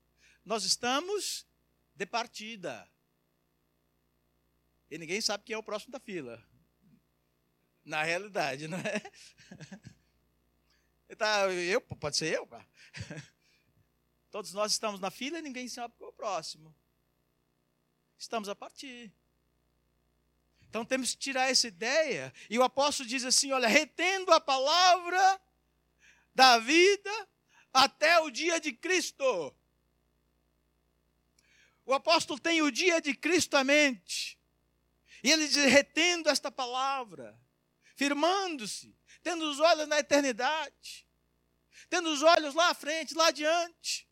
nós estamos de partida. E ninguém sabe quem é o próximo da fila. Na realidade, não é? Tá, eu, pode ser eu. Todos nós estamos na fila e ninguém sabe é o próximo. Estamos a partir. Então temos que tirar essa ideia. E o apóstolo diz assim: olha, retendo a palavra da vida até o dia de Cristo. O apóstolo tem o dia de Cristo à mente. E ele diz: retendo esta palavra firmando-se, tendo os olhos na eternidade, tendo os olhos lá à frente, lá adiante.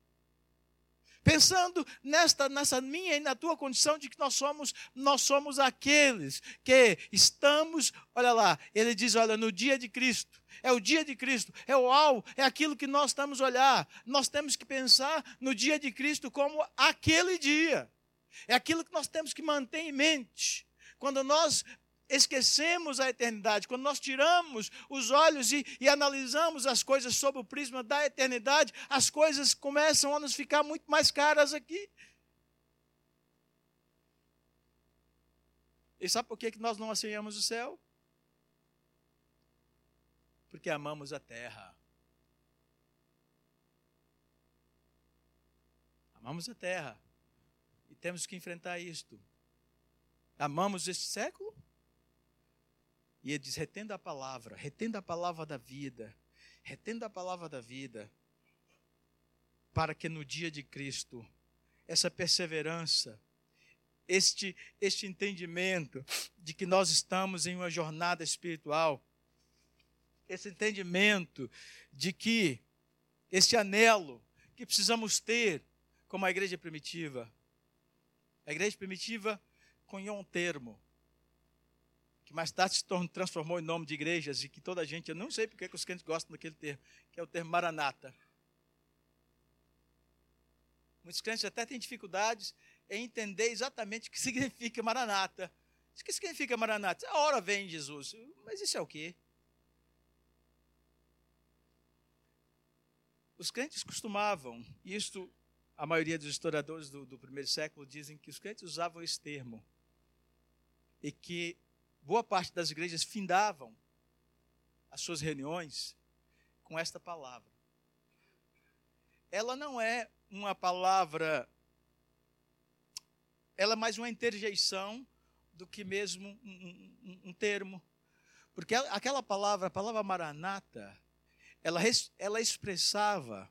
Pensando nesta, nessa minha e na tua condição de que nós somos, nós somos aqueles que estamos, olha lá, ele diz, olha, no dia de Cristo, é o dia de Cristo, é o alvo, é aquilo que nós estamos a olhar. Nós temos que pensar no dia de Cristo como aquele dia. É aquilo que nós temos que manter em mente. Quando nós esquecemos a eternidade, quando nós tiramos os olhos e, e, analisamos as coisas sob o prisma da eternidade, as coisas começam a nos ficar muito mais caras aqui. E sabe por que nós não aceiamos o céu? Porque amamos a terra. Amamos a terra. E temos que enfrentar isto. Amamos este século? E ele diz: retenda a palavra, retenda a palavra da vida, retenda a palavra da vida, para que no dia de Cristo, essa perseverança, este, este entendimento de que nós estamos em uma jornada espiritual, esse entendimento de que esse anelo que precisamos ter como a igreja primitiva. A igreja primitiva cunhou um termo que mais tarde se transformou em nome de igrejas e que toda a gente, eu não sei porque que os crentes gostam daquele termo, que é o termo maranata. Muitos crentes até têm dificuldades em entender exatamente o que significa maranata. O que significa maranata? A hora vem Jesus. Mas isso é o quê? Os crentes costumavam, isto a maioria dos historiadores do, do primeiro século dizem que os crentes usavam esse termo e que boa parte das igrejas findavam as suas reuniões com esta palavra. Ela não é uma palavra, ela é mais uma interjeição do que mesmo um, um, um termo. Porque aquela palavra, a palavra maranata, ela, ela expressava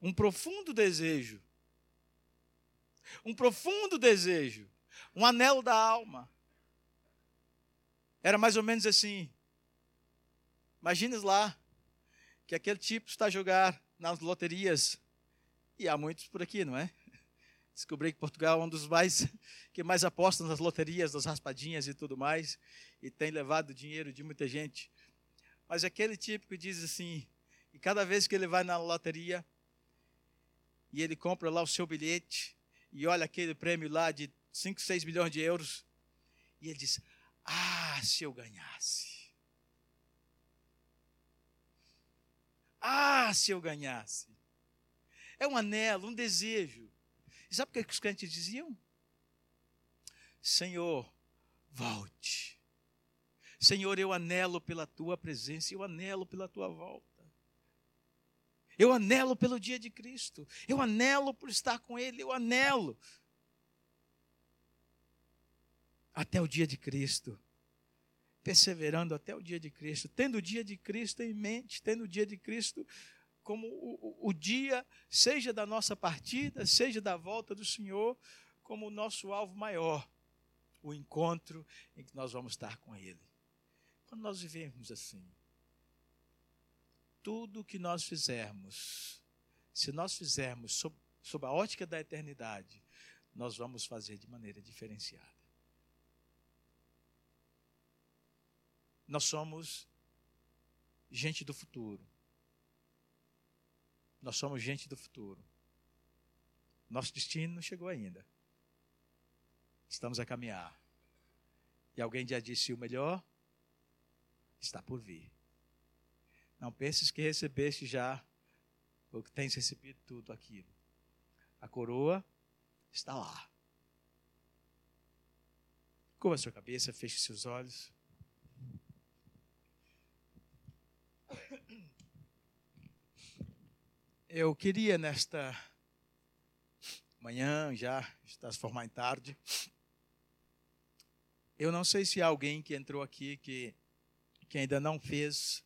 um profundo desejo, um profundo desejo, um anelo da alma. Era mais ou menos assim. Imagines lá que aquele tipo está a jogar nas loterias, e há muitos por aqui, não é? Descobri que Portugal é um dos mais que mais apostam nas loterias, nas raspadinhas e tudo mais, e tem levado dinheiro de muita gente. Mas aquele tipo que diz assim: e cada vez que ele vai na loteria e ele compra lá o seu bilhete e olha aquele prêmio lá de 5, 6 milhões de euros, e ele diz: Ah, se eu ganhasse. Ah, se eu ganhasse. É um anelo, um desejo. E sabe o que os crentes diziam? Senhor, volte. Senhor, eu anelo pela tua presença, eu anelo pela tua volta. Eu anelo pelo dia de Cristo. Eu anelo por estar com Ele. Eu anelo. Até o dia de Cristo. Perseverando até o dia de Cristo. Tendo o dia de Cristo em mente. Tendo o dia de Cristo como o, o, dia, seja da nossa partida, seja da volta do Senhor, como o nosso alvo maior. O encontro em que nós vamos estar com Ele. Quando nós vivemos assim tudo que nós fizermos, se nós fizermos sob, sob a ótica da eternidade, nós vamos fazer de maneira diferenciada. Nós somos gente do futuro. Nós somos gente do futuro. Nosso destino não chegou ainda. Estamos a caminhar. E alguém já disse: o melhor está por vir. Não penses que recebeste já, ou que tens recebido tudo aquilo. A coroa está lá. Curva sua cabeça, feche seus olhos. Eu queria nesta manhã, já está se formar em tarde. Eu não sei se há alguém que entrou aqui que, que ainda não fez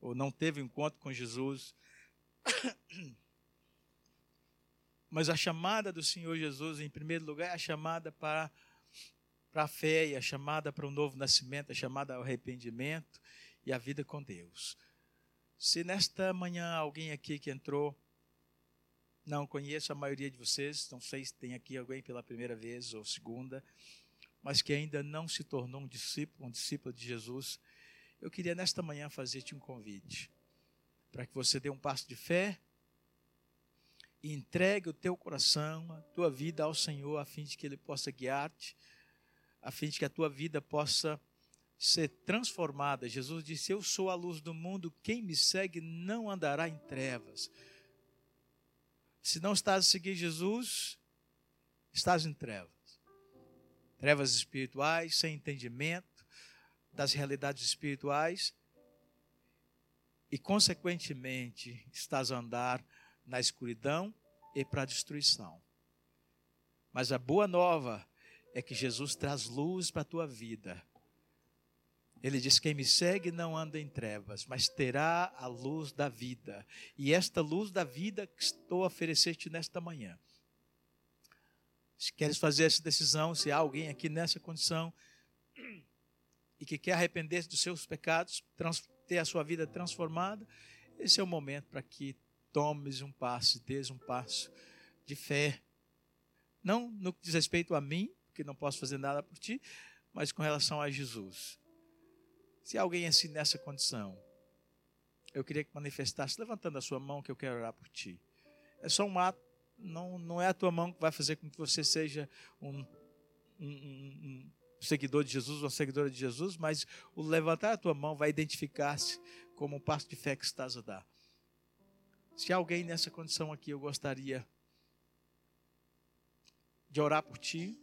ou não teve encontro com Jesus. Mas a chamada do Senhor Jesus, em primeiro lugar, é a chamada para, para a fé, e a chamada para o novo nascimento, a chamada ao arrependimento e a vida com Deus. Se nesta manhã alguém aqui que entrou, não conheço a maioria de vocês, não sei se tem aqui alguém pela primeira vez ou segunda, mas que ainda não se tornou um discípulo, um discípulo de Jesus, eu queria nesta manhã fazer-te um convite para que você dê um passo de fé e entregue o teu coração, a tua vida ao Senhor, a fim de que Ele possa guiar-te, a fim de que a tua vida possa ser transformada. Jesus disse: Eu sou a luz do mundo, quem me segue não andará em trevas. Se não estás a seguir Jesus, estás em trevas. Trevas espirituais, sem entendimento, das realidades espirituais e, consequentemente, estás a andar na escuridão e para a destruição. Mas a boa nova é que Jesus traz luz para a tua vida. Ele diz: Quem me segue não anda em trevas, mas terá a luz da vida. E esta luz da vida que estou a oferecer-te nesta manhã. Se queres fazer essa decisão, se há alguém aqui nessa condição, e que quer arrepender-se dos seus pecados, ter a sua vida transformada, esse é o momento para que tomes um passo, dês um passo de fé. Não no que diz respeito a mim, que não posso fazer nada por ti, mas com relação a Jesus. Se alguém é assim nessa condição, eu queria que manifestasse levantando a sua mão que eu quero orar por ti. É só um ato, não, não é a tua mão que vai fazer com que você seja um, um, um, seguidor de Jesus, uma seguidora de Jesus, mas o levantar a tua mão vai identificar-se como um passo de fé que estás a dar. Se alguém nessa condição aqui, eu gostaria de orar por ti.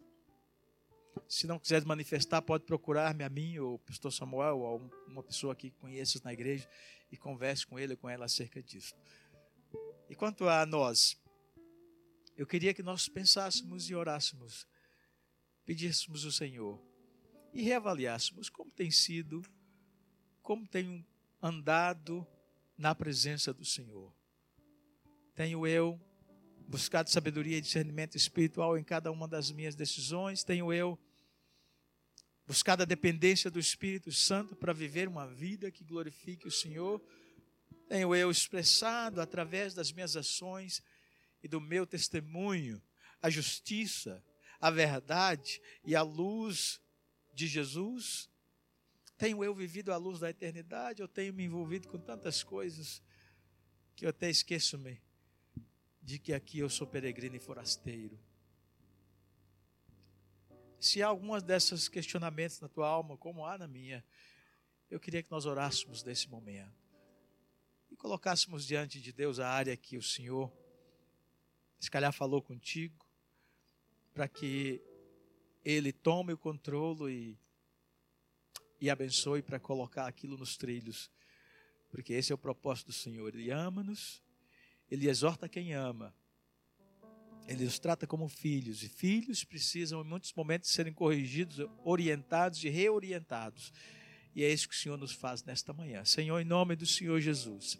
Se não quiser manifestar, pode procurar-me a mim, ou o pastor Samuel, ou uma pessoa que conheças na igreja, e converse com ele ou com ela acerca disso. E quanto a nós, eu queria que nós pensássemos e orássemos, pedíssemos ao Senhor e reavaliássemos como tem sido, como tenho andado na presença do Senhor. Tenho eu buscado sabedoria e discernimento espiritual em cada uma das minhas decisões? Tenho eu buscado a dependência do Espírito Santo para viver uma vida que glorifique o Senhor? Tenho eu expressado através das minhas ações e do meu testemunho a justiça, a verdade e a luz de Jesus? Tenho eu vivido à luz da eternidade? Eu tenho me envolvido com tantas coisas que eu até esqueço-me de que aqui eu sou peregrino e forasteiro. Se há algumas desses questionamentos na tua alma, como há na minha, eu queria que nós orássemos nesse momento e colocássemos diante de Deus a área que o Senhor, se calhar, falou contigo, para que Ele tome o controle e, e abençoe para colocar aquilo nos trilhos, porque esse é o propósito do Senhor. Ele ama-nos ele exorta quem ama. Ele os trata como filhos. E filhos precisam, em muitos momentos, serem corrigidos, orientados e reorientados. E é isso que o Senhor nos faz nesta manhã. Senhor, em nome do Senhor Jesus.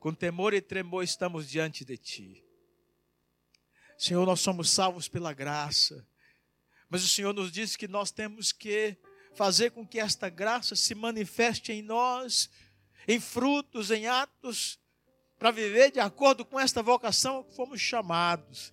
Com temor e tremor estamos diante de Ti. Senhor, nós somos salvos pela graça. Mas o Senhor nos diz que nós temos que fazer com que esta graça se manifeste em nós, em frutos, em atos para viver de acordo com esta vocação que fomos chamados.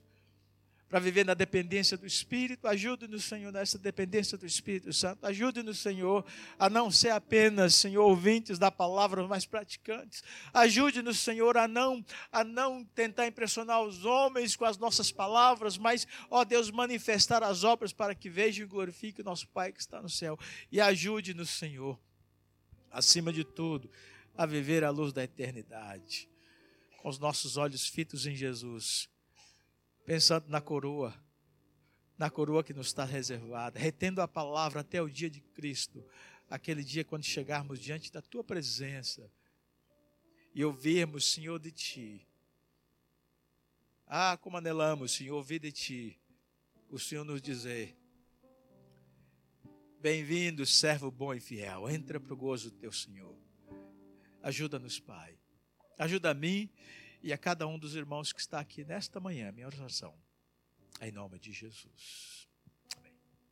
Para viver na dependência do Espírito, ajude-nos, Senhor, nessa dependência do Espírito Santo. Ajude-nos, Senhor, a não ser apenas, Senhor, ouvintes da palavra, mas praticantes. Ajude-nos, Senhor, a não, a não tentar impressionar os homens com as nossas palavras, mas, ó Deus, manifestar as obras para que vejam e glorifiquem o nosso Pai que está no céu. E ajude-nos, Senhor, acima de tudo, a viver à luz da eternidade com os nossos olhos fitos em Jesus, pensando na coroa, na coroa que nos está reservada, retendo a palavra até o dia de Cristo, aquele dia quando chegarmos diante da tua presença e ouvirmos, Senhor, de ti. Ah, como anelamos, Senhor, ouvir de ti, o Senhor nos dizer: Bem-vindo, servo bom e fiel, entra para o gozo do teu Senhor. Ajuda-nos, Pai Ajuda a mim e a cada um dos irmãos que está aqui nesta manhã, minha oração. Em nome de Jesus.